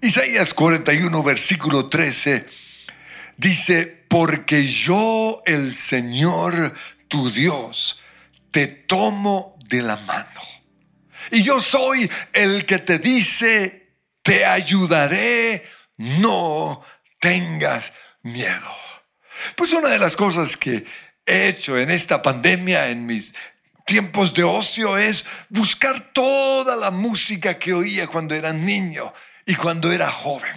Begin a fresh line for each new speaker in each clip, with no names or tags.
Isaías 41, versículo 13, dice, porque yo el Señor tu Dios te tomo de la mano. Y yo soy el que te dice, te ayudaré, no tengas miedo. Pues una de las cosas que he hecho en esta pandemia, en mis tiempos de ocio, es buscar toda la música que oía cuando era niño y cuando era joven.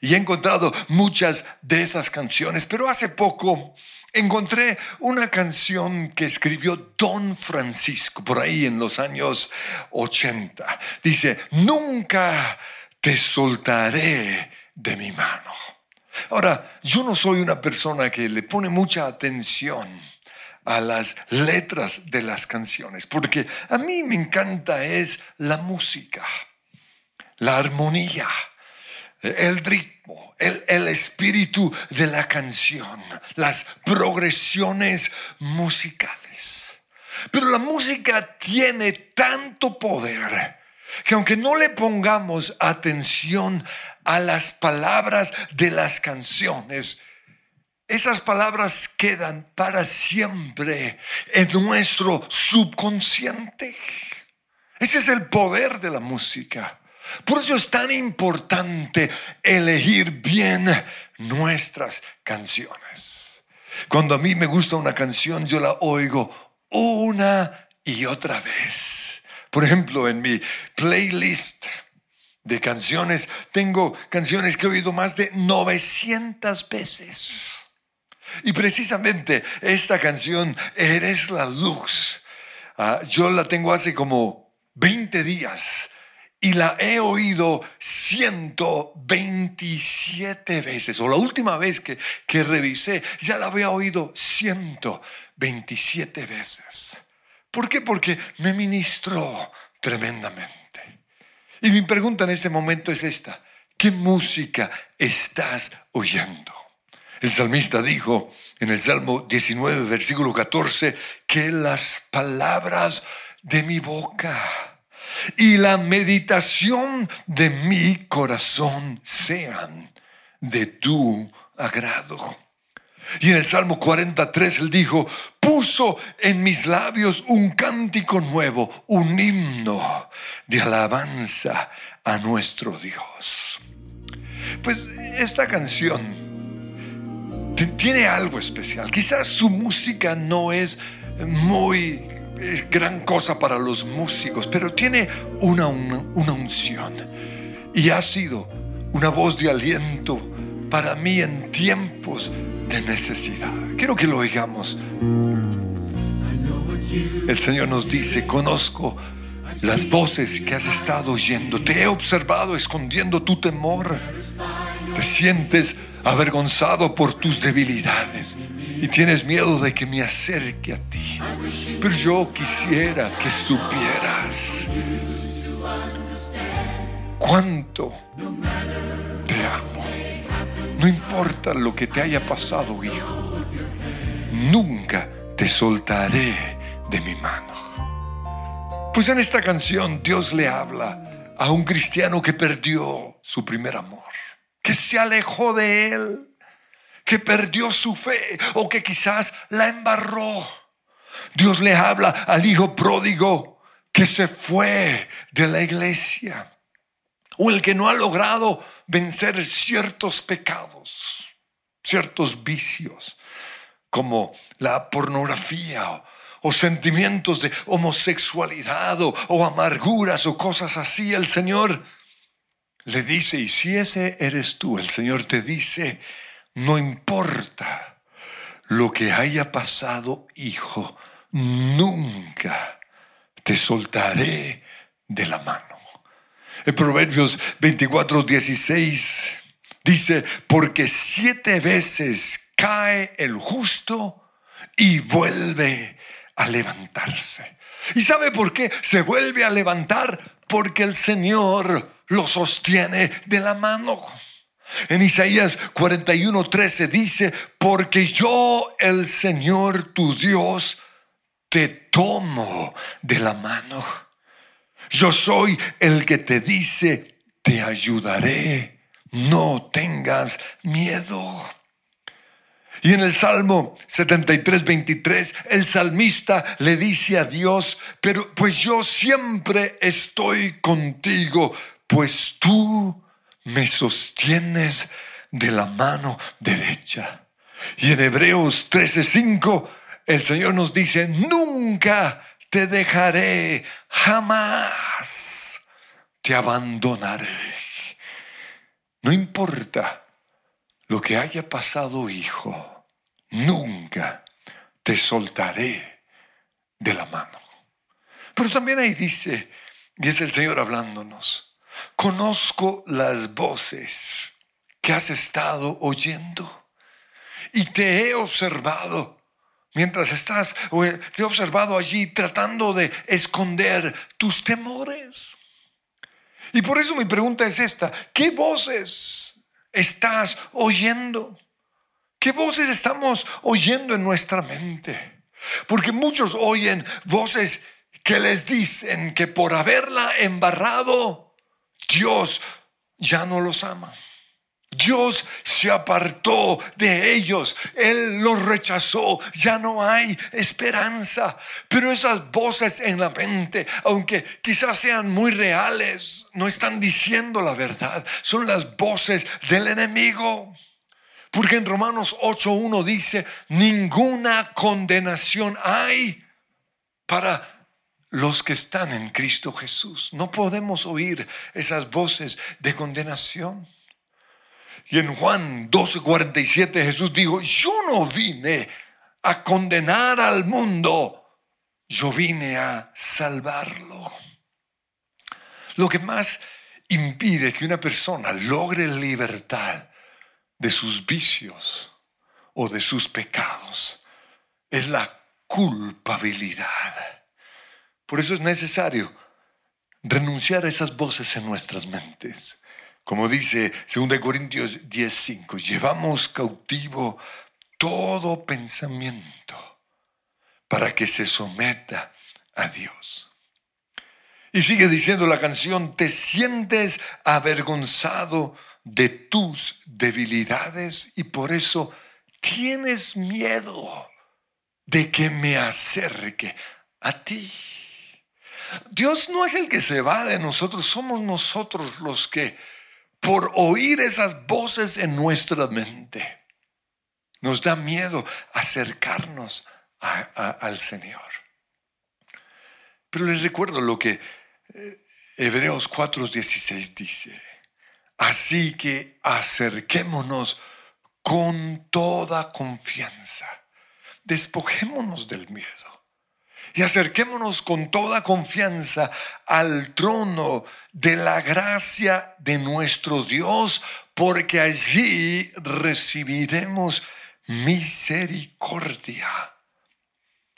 Y he encontrado muchas de esas canciones, pero hace poco encontré una canción que escribió Don Francisco por ahí en los años 80. Dice, nunca te soltaré de mi mano. Ahora, yo no soy una persona que le pone mucha atención a las letras de las canciones, porque a mí me encanta es la música, la armonía, el ritmo, el, espíritu de la canción, las progresiones musicales. Pero la música tiene tanto poder que aunque no le pongamos atención a las palabras de las canciones, esas palabras quedan para siempre en nuestro subconsciente. Ese es el poder de la música. Por eso es tan importante elegir bien nuestras canciones. Cuando a mí me gusta una canción, yo la oigo una y otra vez. Por ejemplo, en mi playlist de canciones, tengo canciones que he oído más de 900 veces. Y precisamente esta canción, Eres la luz, ah, yo la tengo hace como 20 días y la he oído 127 veces, o la última vez que, que revisé, ya la había oído 127 veces. ¿Por qué? Porque me ministró tremendamente. Y mi pregunta en este momento es esta. ¿Qué música estás oyendo? El salmista dijo en el Salmo 19, versículo 14, que las palabras de mi boca y la meditación de mi corazón sean de tu agrado. Y en el Salmo 43 él dijo, puso en mis labios un cántico nuevo, un himno de alabanza a nuestro Dios. Pues esta canción tiene algo especial. Quizás su música no es muy gran cosa para los músicos, pero tiene una, una unción. Y ha sido una voz de aliento para mí en tiempos de necesidad. Quiero que lo oigamos. El Señor nos dice, conozco las voces que has estado oyendo, te he observado escondiendo tu temor, te sientes avergonzado por tus debilidades y tienes miedo de que me acerque a ti. Pero yo quisiera que supieras cuánto te amo. No importa lo que te haya pasado, hijo, nunca te soltaré de mi mano. Pues en esta canción Dios le habla a un cristiano que perdió su primer amor, que se alejó de él, que perdió su fe o que quizás la embarró. Dios le habla al hijo pródigo que se fue de la iglesia o el que no ha logrado vencer ciertos pecados, ciertos vicios, como la pornografía o, sentimientos de homosexualidad o, o amarguras o cosas así, el Señor le dice, y si ese eres tú, el Señor te dice, no importa lo que haya pasado, hijo, nunca te soltaré de la mano. En Proverbios 24, 16 dice, porque siete veces cae el justo y vuelve a levantarse. ¿Y sabe por qué se vuelve a levantar? Porque el Señor lo sostiene de la mano. En Isaías 41, 13 dice, porque yo el Señor tu Dios te tomo de la mano yo soy el que te dice, te ayudaré, no tengas miedo. Y en el Salmo 73, 23, el salmista le dice a Dios, pero pues yo siempre estoy contigo, pues tú me sostienes de la mano derecha. Y en Hebreos 13:5 el Señor nos dice, nunca te dejaré, jamás te abandonaré. No importa lo que haya pasado, hijo, nunca te soltaré de la mano. Pero también ahí dice, y es el Señor hablándonos, conozco las voces que has estado oyendo y te he observado mientras estás, te he observado allí tratando de esconder tus temores. Y por eso mi pregunta es esta, ¿qué voces estás oyendo? ¿Qué voces estamos oyendo en nuestra mente? Porque muchos oyen voces que les dicen que por haberla embarrado, Dios ya no los ama. Dios se apartó de ellos, Él los rechazó, ya no hay esperanza. Pero esas voces en la mente, aunque quizás sean muy reales, no están diciendo la verdad, son las voces del enemigo. Porque en Romanos 8.1 dice, ninguna condenación hay para los que están en Cristo Jesús. No podemos oír esas voces de condenación. Y en Juan 12:47 Jesús dijo, yo no vine a condenar al mundo, yo vine a salvarlo. Lo que más impide que una persona logre libertad de sus vicios o de sus pecados es la culpabilidad. Por eso es necesario renunciar a esas voces en nuestras mentes como dice 2 Corintios 10:5, llevamos cautivo todo pensamiento para que se someta a Dios. Y sigue diciendo la canción, te sientes avergonzado de tus debilidades y por eso tienes miedo de que me acerque a ti. Dios no es el que se va de nosotros, somos nosotros los que por oír esas voces en nuestra mente. Nos da miedo acercarnos al Señor. Pero les recuerdo lo que eh, Hebreos 4:16 dice. Así que acerquémonos con toda confianza. Despojémonos del miedo y acerquémonos con toda confianza al trono de la gracia de nuestro Dios, porque allí recibiremos misericordia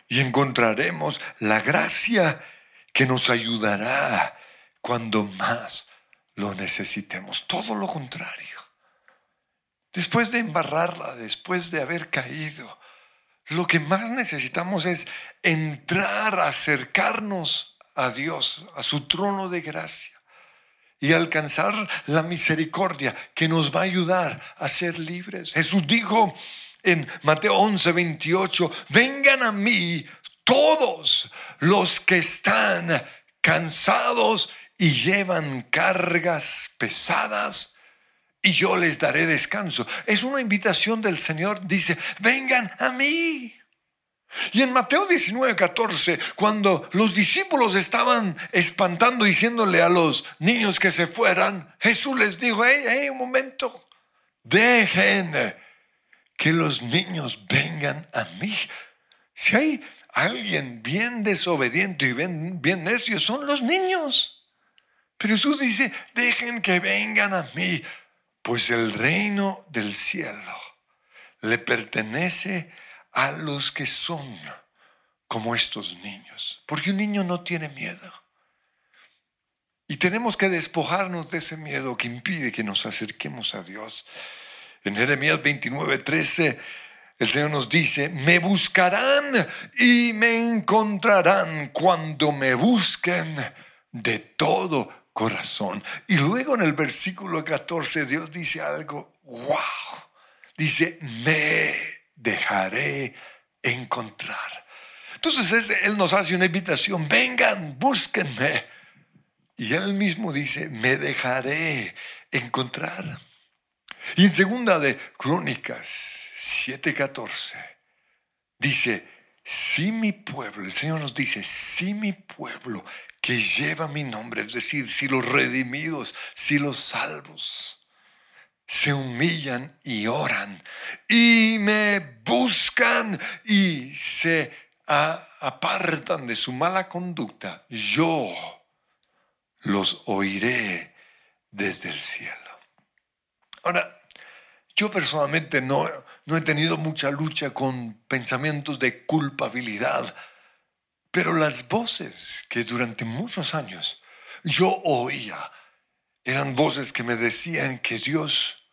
y encontraremos la gracia que nos ayudará cuando más lo necesitemos. Todo lo contrario. Después de embarrarla, después de haber caído, lo que más necesitamos es entrar, acercarnos a Dios, a su trono de gracia y alcanzar la misericordia que nos va a ayudar a ser libres. Jesús dijo en Mateo 11, 28, vengan a mí todos los que están cansados y llevan cargas pesadas y yo les daré descanso. Es una invitación del Señor, dice, vengan a mí. Y en Mateo 19, 14, cuando los discípulos estaban espantando, diciéndole a los niños que se fueran, Jesús les dijo, hey, hey, un momento, dejen que los niños vengan a mí. Si hay alguien bien desobediente y bien, bien necio, son los niños. Pero Jesús dice, dejen que vengan a mí pues el reino del cielo le pertenece a los que son como estos niños. Porque un niño no tiene miedo. Y tenemos que despojarnos de ese miedo que impide que nos acerquemos a Dios. En Jeremías 29, 13, el Señor nos dice, me buscarán y me encontrarán cuando me busquen de todo corazón. Y luego en el versículo 14 Dios dice algo, wow, dice, me dejaré encontrar. Entonces Él nos hace una invitación, vengan, búsquenme. Y Él mismo dice, me dejaré encontrar. Y en segunda de Crónicas 7:14 dice, si mi pueblo, el Señor nos dice, si mi pueblo que lleva mi nombre, es decir, si los redimidos, si los salvos, se humillan y oran y me buscan y se apartan de su mala conducta, yo los oiré desde el cielo. Ahora, yo personalmente no, no he tenido mucha lucha con pensamientos de culpabilidad, pero las voces que durante muchos años yo oía eran voces que me decían que Dios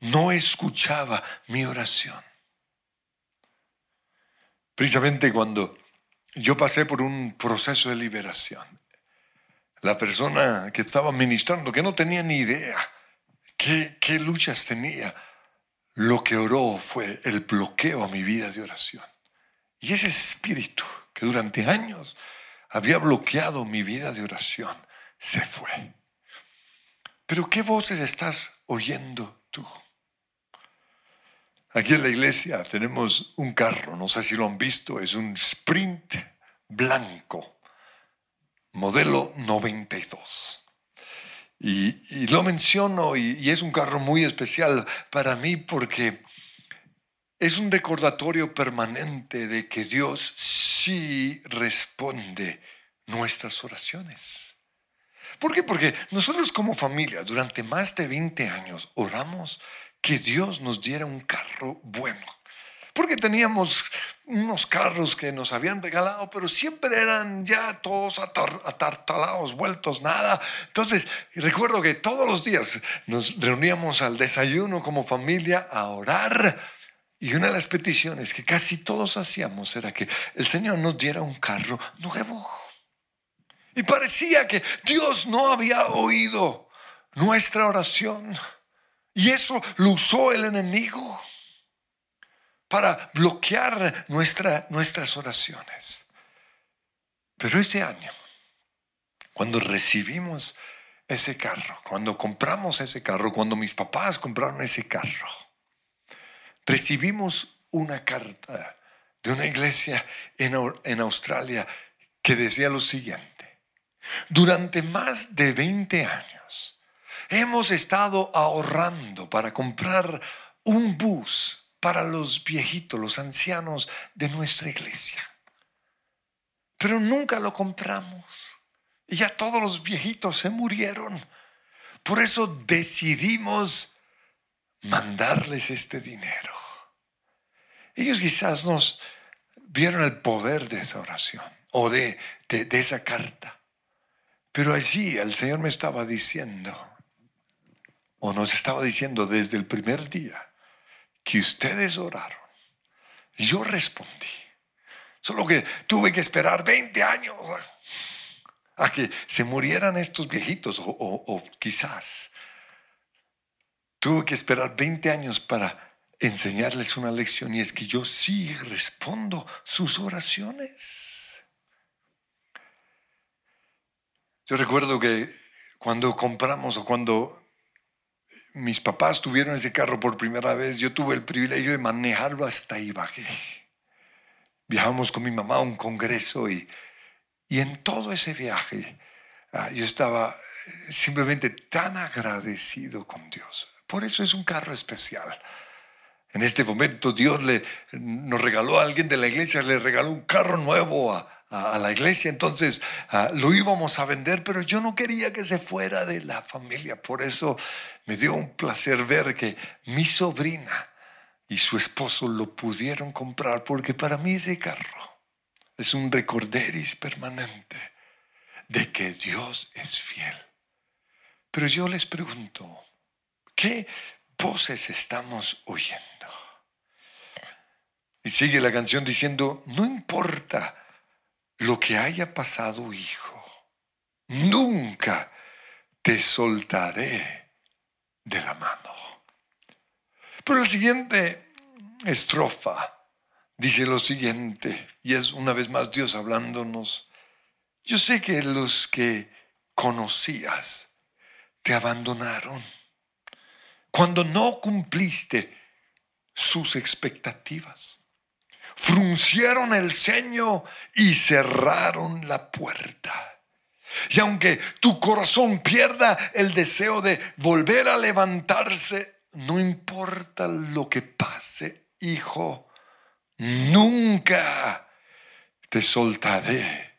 no escuchaba mi oración. Precisamente cuando yo pasé por un proceso de liberación, la persona que estaba ministrando, que no tenía ni idea qué, qué luchas tenía, lo que oró fue el bloqueo a mi vida de oración. Y ese espíritu que durante años había bloqueado mi vida de oración se fue. Pero ¿qué voces estás oyendo tú? Aquí en la iglesia tenemos un carro, no sé si lo han visto, es un Sprint blanco, modelo 92. Y, lo menciono y, y es un carro muy especial para mí porque es un recordatorio permanente de que Dios sí responde nuestras oraciones. ¿Por qué? Porque nosotros como familia durante más de 20 años oramos que Dios nos diera un carro bueno. Porque teníamos unos carros que nos habían regalado, pero siempre eran ya todos atartalados, vueltos, nada. Entonces, recuerdo que todos los días nos reuníamos al desayuno como familia a orar. Y una de las peticiones que casi todos hacíamos era que el Señor nos diera un carro nuevo. Y parecía que Dios no había oído nuestra oración. Y eso lo usó el enemigo para bloquear nuestra, nuestras oraciones. Pero ese año, cuando recibimos ese carro, cuando compramos ese carro, cuando mis papás compraron ese carro, recibimos una carta de una iglesia en, en Australia que decía lo siguiente. Durante más de 20 años hemos estado ahorrando para comprar un bus para los viejitos, los ancianos de nuestra iglesia. Pero nunca lo compramos. Y ya todos los viejitos se murieron. Por eso decidimos mandarles este dinero. Ellos quizás nos vieron el poder de esa oración o de, de esa carta. Pero allí el Señor me estaba diciendo, o nos estaba diciendo desde el primer día, que ustedes oraron. Yo respondí. Solo que tuve que esperar 20 años a, que se murieran estos viejitos, o, o quizás tuve que esperar 20 años para enseñarles una lección y es que yo sí respondo sus oraciones. Yo recuerdo que cuando compramos o cuando mis papás tuvieron ese carro por primera vez, yo tuve el privilegio de manejarlo hasta Ibagué. Viajamos con mi mamá a un congreso y, y en todo ese viaje ah, yo estaba simplemente tan agradecido con Dios. Por eso es un carro especial. En este momento Dios le, nos regaló a alguien de la iglesia, le regaló un carro nuevo a, la iglesia, entonces ah, lo íbamos a vender, pero yo no quería que se fuera de la familia. Por eso me dio un placer ver que mi sobrina y su esposo lo pudieron comprar, porque para mí ese carro es un recorderis permanente de que Dios es fiel. Pero yo les pregunto, ¿qué voces estamos oyendo? Y sigue la canción diciendo, no importa lo que haya pasado, hijo, nunca te soltaré de la mano. Pero la siguiente estrofa dice lo siguiente, y es una vez más Dios hablándonos. Yo sé que los que conocías te abandonaron cuando no cumpliste sus expectativas. Fruncieron el ceño y cerraron la puerta. Y aunque tu corazón pierda el deseo de volver a levantarse, no importa lo que pase, hijo, nunca te soltaré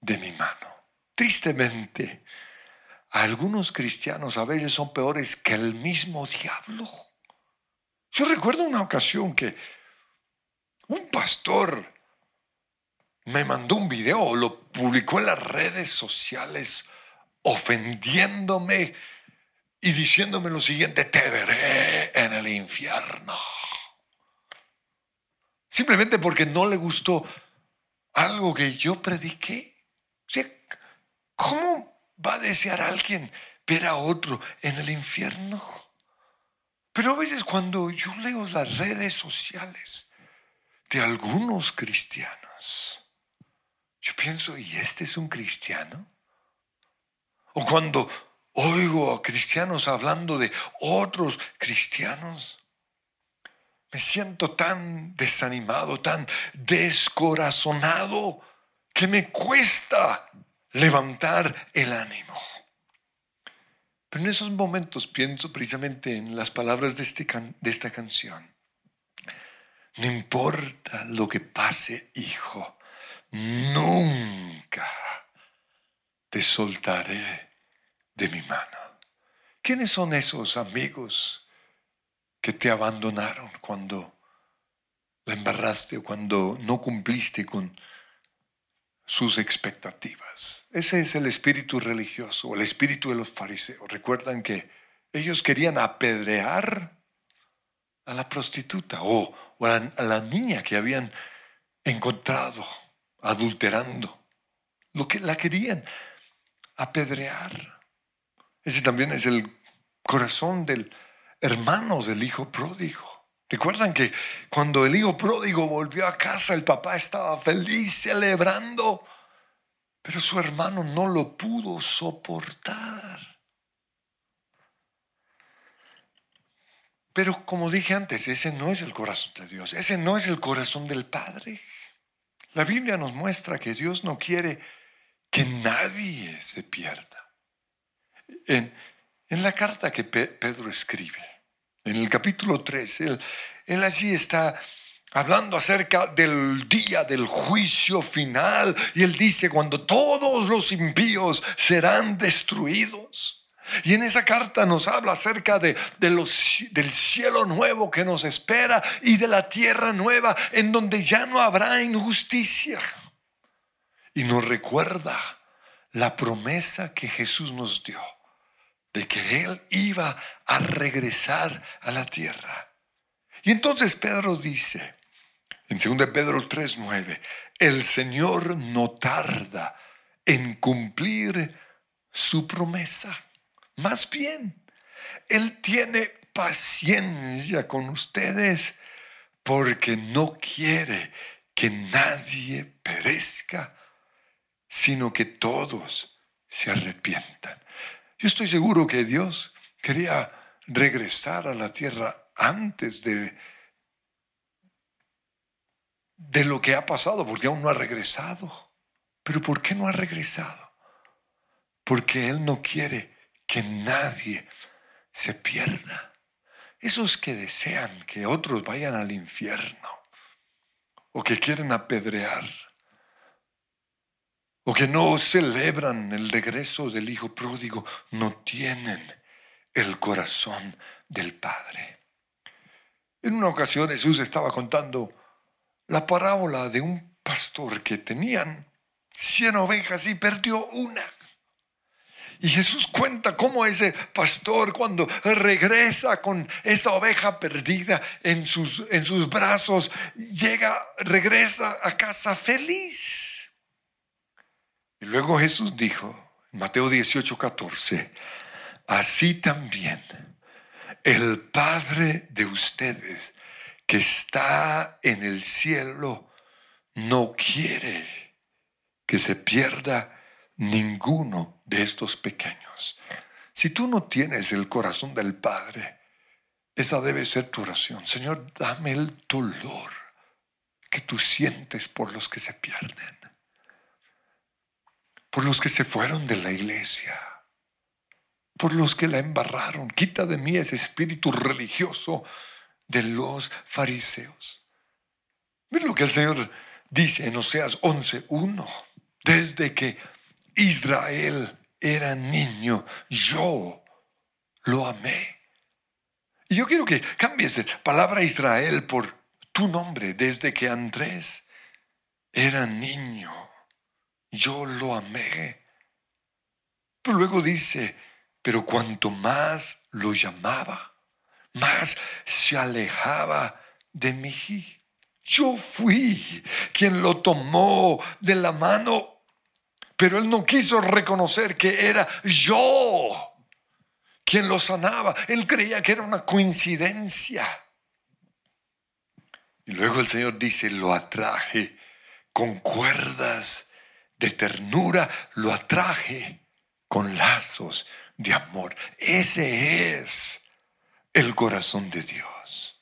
de mi mano. Tristemente, algunos cristianos a veces son peores que el mismo diablo. Yo recuerdo una ocasión que un pastor me mandó un video, lo publicó en las redes sociales ofendiéndome y diciéndome lo siguiente, te veré en el infierno. Simplemente porque no le gustó algo que yo prediqué. ¿Cómo va a desear alguien ver a otro en el infierno? Pero a veces cuando yo leo las redes sociales de algunos cristianos, yo pienso, ¿y este es un cristiano? O cuando oigo a cristianos hablando de otros cristianos, me siento tan desanimado, tan descorazonado, que me cuesta levantar el ánimo. Pero en esos momentos pienso precisamente en las palabras de, este de esta canción. No importa lo que pase, hijo, nunca te soltaré de mi mano. ¿Quiénes son esos amigos que te abandonaron cuando la embarraste o cuando no cumpliste con sus expectativas? Ese es el espíritu religioso, el espíritu de los fariseos. Recuerdan que ellos querían apedrear a la prostituta o, a la niña que habían encontrado adulterando. Lo que la querían apedrear. Ese también es el corazón del hermano del hijo pródigo. Recuerdan que cuando el hijo pródigo volvió a casa, el papá estaba feliz celebrando, pero su hermano no lo pudo soportar. Pero como dije antes, ese no es el corazón de Dios, ese no es el corazón del Padre. La Biblia nos muestra que Dios no quiere que nadie se pierda. En, la carta que Pedro escribe, en el capítulo 3, él, él allí está hablando acerca del día del juicio final y él dice cuando todos los impíos serán destruidos. Y en esa carta nos habla acerca de, los, del cielo nuevo que nos espera y de la tierra nueva en donde ya no habrá injusticia. Y nos recuerda la promesa que Jesús nos dio de que Él iba a regresar a la tierra. Y entonces Pedro dice, en 2 Pedro 3:9, el Señor no tarda en cumplir su promesa. Más bien, Él tiene paciencia con ustedes porque no quiere que nadie perezca, sino que todos se arrepientan. Yo estoy seguro que Dios quería regresar a la tierra antes de, de lo que ha pasado, porque aún no ha regresado. Pero ¿por qué no ha regresado? Porque Él no quiere que nadie se pierda. Esos que desean que otros vayan al infierno o que quieren apedrear o que no celebran el regreso del Hijo pródigo, no tienen el corazón del Padre. En una ocasión Jesús estaba contando la parábola de un pastor que tenían cien ovejas y perdió una. Y Jesús cuenta cómo ese pastor cuando regresa con esa oveja perdida en sus, en sus brazos, llega, regresa a casa feliz. Y luego Jesús dijo, Mateo 18, 14. Así también el Padre de ustedes que está en el cielo no quiere que se pierda ninguno de estos pequeños. Si tú no tienes el corazón del Padre, esa debe ser tu oración. Señor, dame el dolor que tú sientes por los que se pierden, por los que se fueron de la iglesia, por los que la embarraron. Quita de mí ese espíritu religioso de los fariseos. Mira lo que el Señor dice en Oseas 11.1. Desde que Israel era niño, yo lo amé. Y yo quiero que cambies la palabra Israel por tu nombre. Desde que Andrés era niño, yo lo amé. Pero luego dice, pero cuanto más lo llamaba, más se alejaba de mí. Yo fui quien lo tomó de la mano pero él no quiso reconocer que era yo quien lo sanaba. Él creía que era una coincidencia. Y luego el Señor dice, lo atraje con cuerdas de ternura, lo atraje con lazos de amor. Ese es el corazón de Dios.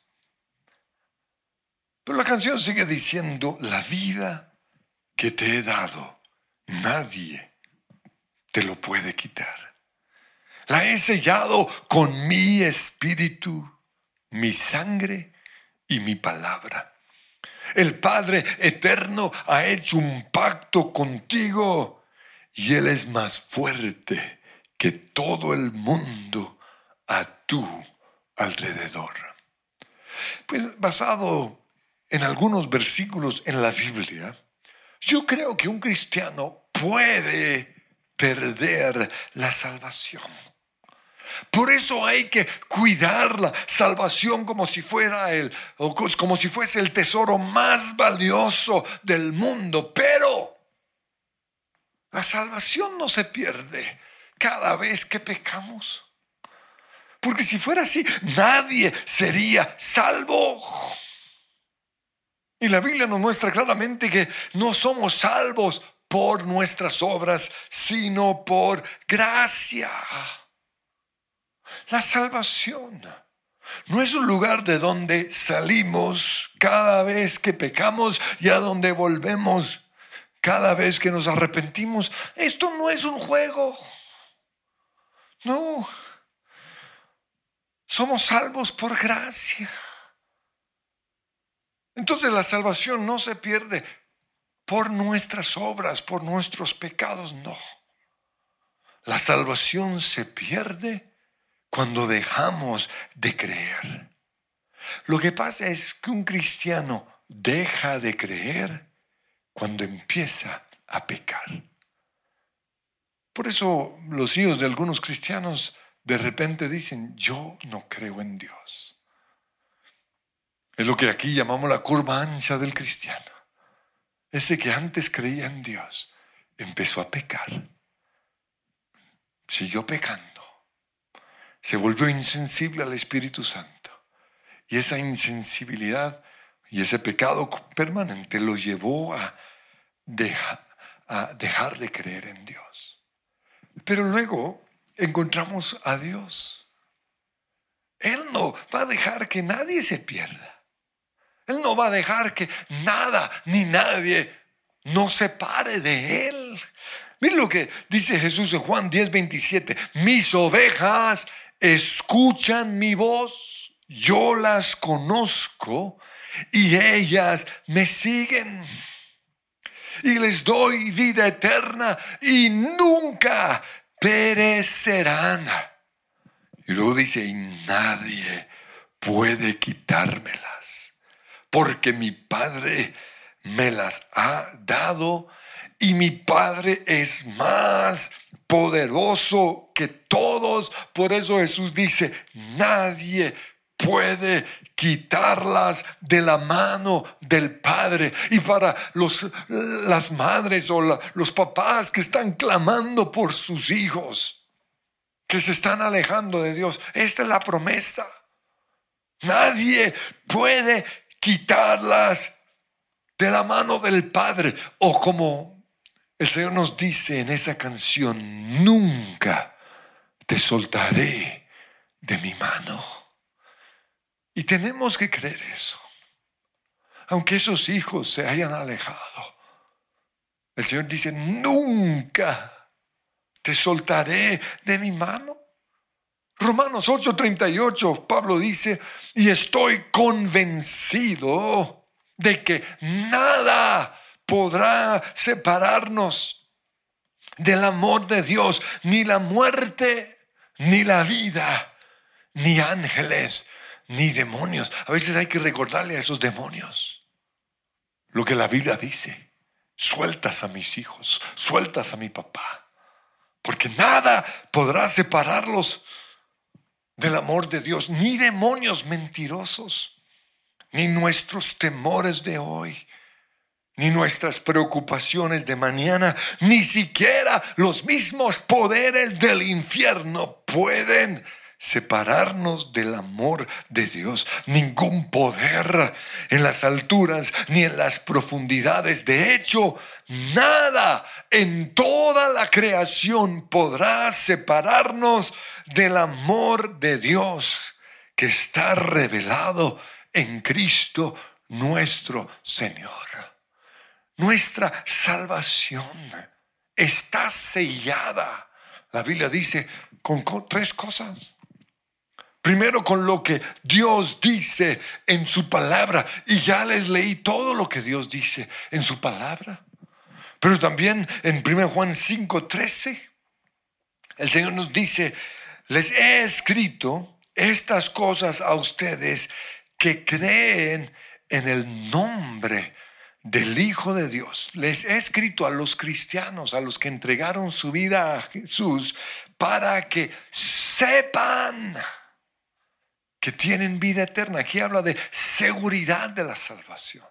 Pero la canción sigue diciendo, la vida que te he dado Nadie te lo puede quitar. La he sellado con mi espíritu, mi sangre y mi palabra. El Padre eterno ha hecho un pacto contigo y Él es más fuerte que todo el mundo a tu alrededor. Pues basado en algunos versículos en la Biblia, yo creo que un cristiano puede perder la salvación. Por eso hay que cuidar la salvación como si fuera el como si fuese el tesoro más valioso del mundo, pero la salvación no se pierde cada vez que pecamos. Porque si fuera así, nadie sería salvo. Y la Biblia nos muestra claramente que no somos salvos por nuestras obras, sino por gracia. La salvación no es un lugar de donde salimos cada vez que pecamos y a donde volvemos cada vez que nos arrepentimos. Esto no es un juego. No. Somos salvos por gracia. Entonces la salvación no se pierde por nuestras obras, por nuestros pecados, no. La salvación se pierde cuando dejamos de creer. Lo que pasa es que un cristiano deja de creer cuando empieza a pecar. Por eso los hijos de algunos cristianos de repente dicen, yo no creo en Dios. Es lo que aquí llamamos la curva ancha del cristiano. Ese que antes creía en Dios empezó a pecar. Siguió pecando. Se volvió insensible al Espíritu Santo. Y esa insensibilidad y ese pecado permanente lo llevó a, a dejar de creer en Dios. Pero luego encontramos a Dios. Él no va a dejar que nadie se pierda. Él no va a dejar que nada ni nadie nos separe de Él. Miren lo que dice Jesús en Juan 10, 27. Mis ovejas escuchan mi voz, yo las conozco y ellas me siguen. Y les doy vida eterna y nunca perecerán. Y luego dice, y nadie puede quitármela porque mi Padre me las ha dado y mi Padre es más poderoso que todos. Por eso Jesús dice, nadie puede quitarlas de la mano del Padre. Y para los, las madres o los papás que están clamando por sus hijos, que se están alejando de Dios, esta es la promesa. Nadie puede quitarlas de la mano del Padre. O como el Señor nos dice en esa canción, nunca te soltaré de mi mano. Y tenemos que creer eso. Aunque esos hijos se hayan alejado, el Señor dice, nunca te soltaré de mi mano. Romanos 8:38, Pablo dice, y estoy convencido de que nada podrá separarnos del amor de Dios, ni la muerte, ni la vida, ni ángeles, ni demonios. A veces hay que recordarle a esos demonios lo que la Biblia dice. Sueltas a mis hijos, sueltas a mi papá, porque nada podrá separarlos del amor de Dios, ni demonios mentirosos, ni nuestros temores de hoy, ni nuestras preocupaciones de mañana, ni siquiera los mismos poderes del infierno pueden separarnos del amor de Dios. Ningún poder en las alturas ni en las profundidades. De hecho, nada en toda la creación podrá separarnos del amor de Dios que está revelado en Cristo nuestro Señor. Nuestra salvación está sellada. La Biblia dice con tres cosas. Primero con lo que Dios dice en su palabra. Y ya les leí todo lo que Dios dice en su palabra. Pero también en 1 Juan 5:13, el Señor nos dice, les he escrito estas cosas a ustedes que creen en el nombre del Hijo de Dios. Les he escrito a los cristianos, a los que entregaron su vida a Jesús, para que sepan que tienen vida eterna. Aquí habla de seguridad de la salvación.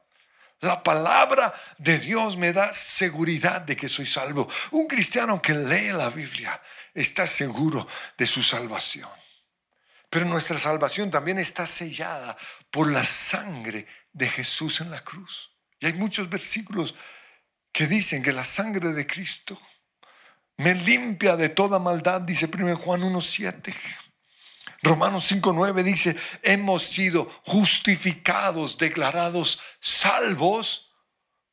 La palabra de Dios me da seguridad de que soy salvo. Un cristiano que lee la Biblia está seguro de su salvación. Pero nuestra salvación también está sellada por la sangre de Jesús en la cruz. Y hay muchos versículos que dicen que la sangre de Cristo me limpia de toda maldad, dice 1 Juan 1.7. Romanos 5.9 dice, hemos sido justificados, declarados salvos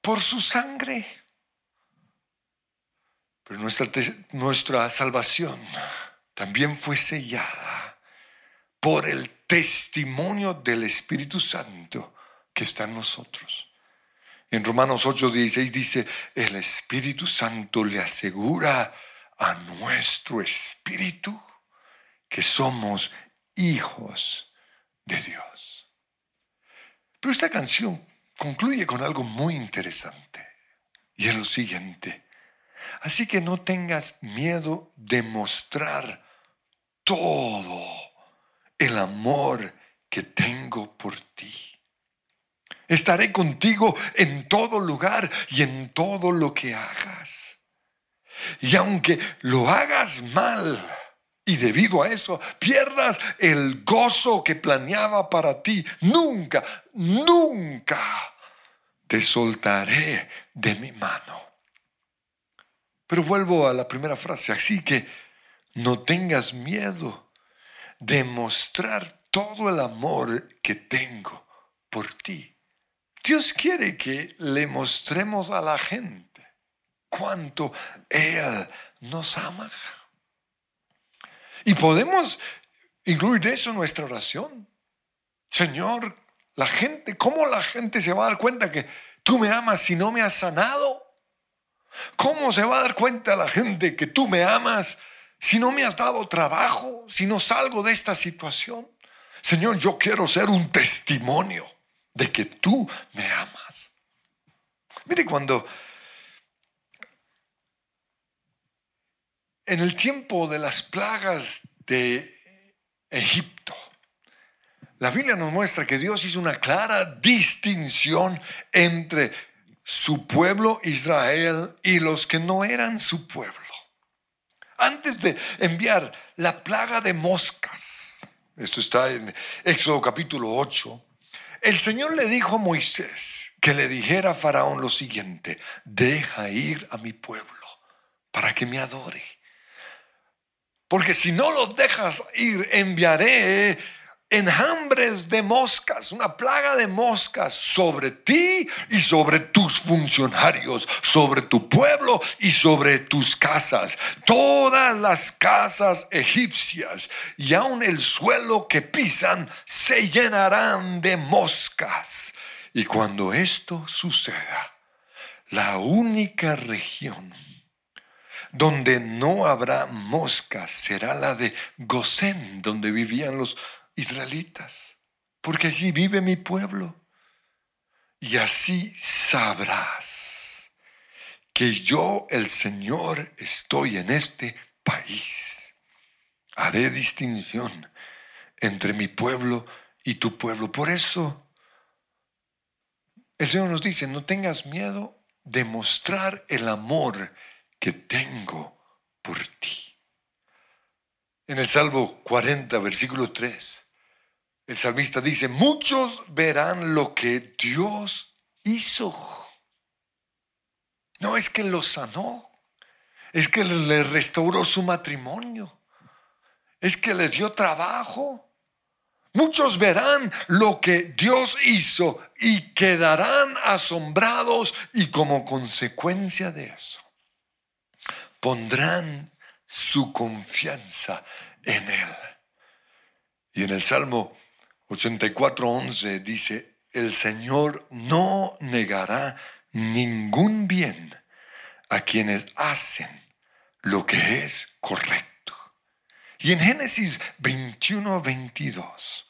por su sangre. Pero nuestra, nuestra salvación también fue sellada por el testimonio del Espíritu Santo que está en nosotros. En Romanos 8:16 dice, el Espíritu Santo le asegura a nuestro espíritu que somos hijos de Dios. Pero esta canción concluye con algo muy interesante y es lo siguiente. Así que no tengas miedo de mostrar todo el amor que tengo por ti. Estaré contigo en todo lugar y en todo lo que hagas. Y aunque lo hagas mal, y debido a eso pierdas el gozo que planeaba para ti, nunca, nunca te soltaré de mi mano. Pero vuelvo a la primera frase, así que no tengas miedo de mostrar todo el amor que tengo por ti. Dios quiere que le mostremos a la gente cuánto Él nos ama. Y podemos incluir eso en nuestra oración. Señor, la gente, ¿cómo la gente se va a dar cuenta que tú me amas si no me has sanado? ¿Cómo se va a dar cuenta la gente que tú me amas si no me has dado trabajo, si no salgo de esta situación? Señor, yo quiero ser un testimonio de que tú me amas. Mire, cuando En el tiempo de las plagas de Egipto, la Biblia nos muestra que Dios hizo una clara distinción entre su pueblo Israel y los que no eran su pueblo. Antes de enviar la plaga de moscas, esto está en Éxodo capítulo 8, el Señor le dijo a Moisés que le dijera a Faraón lo siguiente, deja ir a mi pueblo para que me adore. Porque si no lo dejas ir, enviaré enjambres de moscas, una plaga de moscas sobre ti y sobre tus funcionarios, sobre tu pueblo y sobre tus casas. Todas las casas egipcias y aun el suelo que pisan se llenarán de moscas. Y cuando esto suceda, la única región donde no habrá moscas será la de Gosén, donde vivían los israelitas, porque allí vive mi pueblo. Y así sabrás que yo, el Señor, estoy en este país. Haré distinción entre mi pueblo y tu pueblo. Por eso el Señor nos dice, no tengas miedo de mostrar el amor que tengo por ti. En el Salmo 40, versículo 3, el salmista dice, muchos verán lo que Dios hizo. No es que lo sanó, es que le restauró su matrimonio, es que le dio trabajo. Muchos verán lo que Dios hizo y quedarán asombrados y como consecuencia de eso pondrán su confianza en Él. Y en el Salmo 84.11 dice, el Señor no negará ningún bien a quienes hacen lo que es correcto. Y en Génesis 21.22,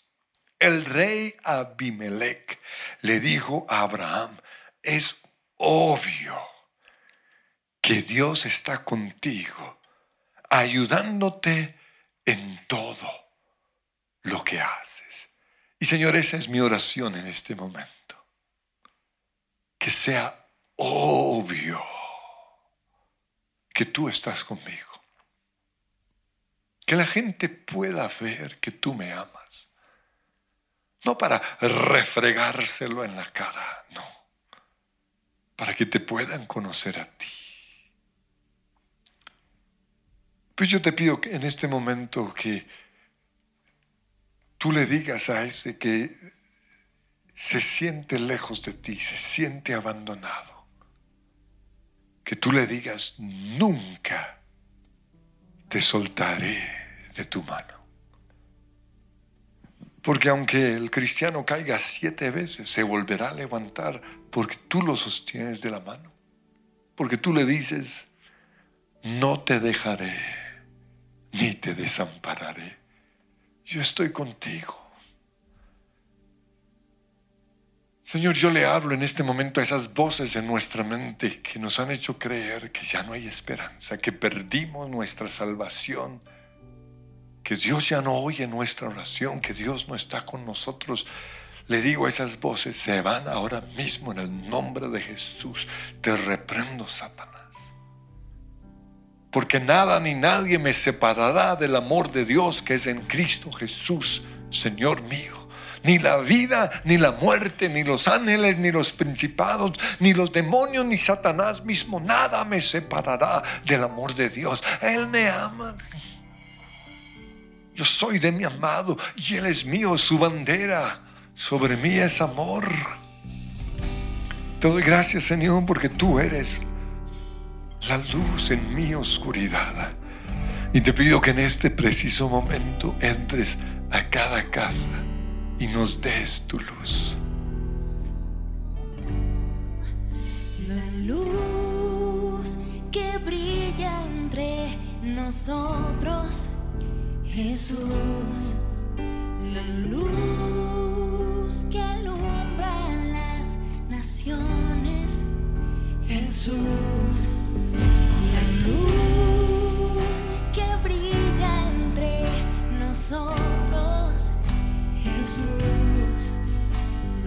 el rey Abimelech le dijo a Abraham, es obvio que Dios está contigo, ayudándote en todo lo que haces. Y Señor, esa es mi oración en este momento. Que sea obvio que tú estás conmigo. Que la gente pueda ver que tú me amas. No para refregárselo en la cara, no. Para que te puedan conocer a ti. Pues yo te pido en este momento que tú le digas a ese que se siente lejos de ti, se siente abandonado, que tú le digas, nunca te soltaré de tu mano. Porque aunque el cristiano caiga siete veces, se volverá a levantar porque tú lo sostienes de la mano. Porque tú le dices, no te dejaré, ni te desampararé yo estoy contigo. Señor, yo le hablo en este momento a esas voces en nuestra mente que nos han hecho creer que ya no hay esperanza, que perdimos nuestra salvación, que Dios ya no oye nuestra oración, que Dios no está con nosotros. Le digo a esas voces, se van ahora mismo en el nombre de Jesús. Te reprendo, Satanás porque nada ni nadie me separará del amor de Dios que es en Cristo Jesús, Señor mío. Ni la vida, ni la muerte, ni los ángeles, ni los principados, ni los demonios, ni Satanás mismo, nada me separará del amor de Dios. Él me ama. Yo soy de mi amado y Él es mío, su bandera sobre mí es amor. Te doy gracias, Señor, porque tú eres la luz en mi oscuridad. Y te pido que en este preciso momento entres a cada casa y nos des tu luz.
La luz que brilla entre nosotros, Jesús. La luz que alumbra las naciones, Jesús. La luz que brilla entre nosotros, Jesús.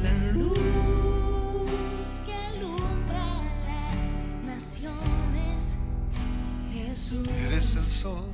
La luz que alumbra las naciones, Jesús. Eres
el sol.